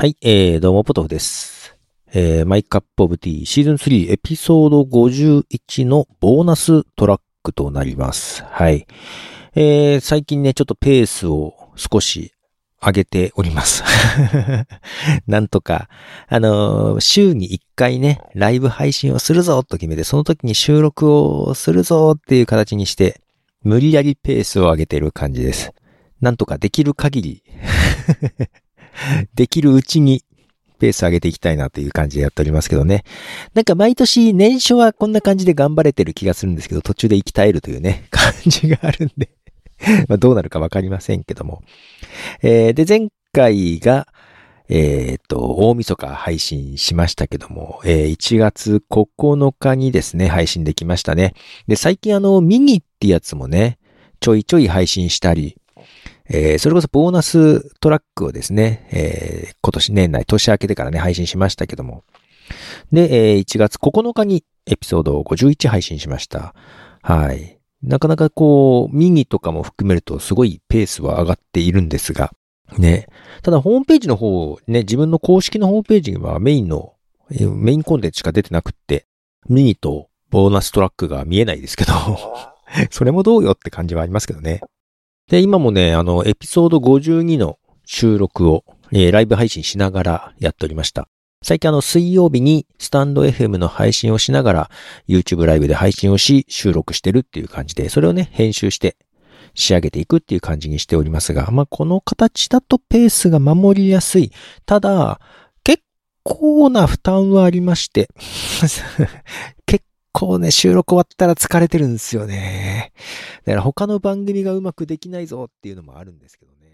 はい、えー、どうも、ポトフです。えー、マイカップオブティーシーズン3エピソード51のボーナストラックとなります。はい。えー、最近ね、ちょっとペースを少し上げております。なんとか、あのー週に1回ね、ライブ配信をするぞと決めて、その時に収録をするぞっていう形にして、無理やりペースを上げてる感じです。なんとかできる限り、できるうちにペース上げていきたいなという感じでやっておりますけどね。なんか毎年年初はこんな感じで頑張れてる気がするんですけど、途中で息絶えるというね、感じがあるんで まどうなるかわかりませんけども。えーで、前回が、えっ、と、大晦日配信しましたけども、えー1月9日にですね、配信できましたね。で、最近あの、ミニってやつもね、ちょいちょい配信したり、えーそれこそボーナストラックをですね、えー今年年内、年明けてからね、配信しましたけども。で、えー1月9日にエピソードを51配信しました。はい。なかなかこう、ミニとかも含めるとすごいペースは上がっているんですが、ね。ただホームページの方、ね、自分の公式のホームページにはメインの、えーメインコンテンツしか出てなくって、ミニとボーナストラックが見えないですけど、それもどうよって感じはありますけどね。で、今もね、あの、エピソード52の収録を、えーライブ配信しながらやっておりました。最近あの、水曜日にスタンド FM の配信をしながら、YouTube ライブで配信をし、収録してるっていう感じで、それをね、編集して仕上げていくっていう感じにしておりますが、まあ、この形だとペースが守りやすい。ただ、結構な負担はありまして、構ね、収録終わったら疲れてるんですよね。だから他の番組がうまくできないぞっていうのもあるんですけどね。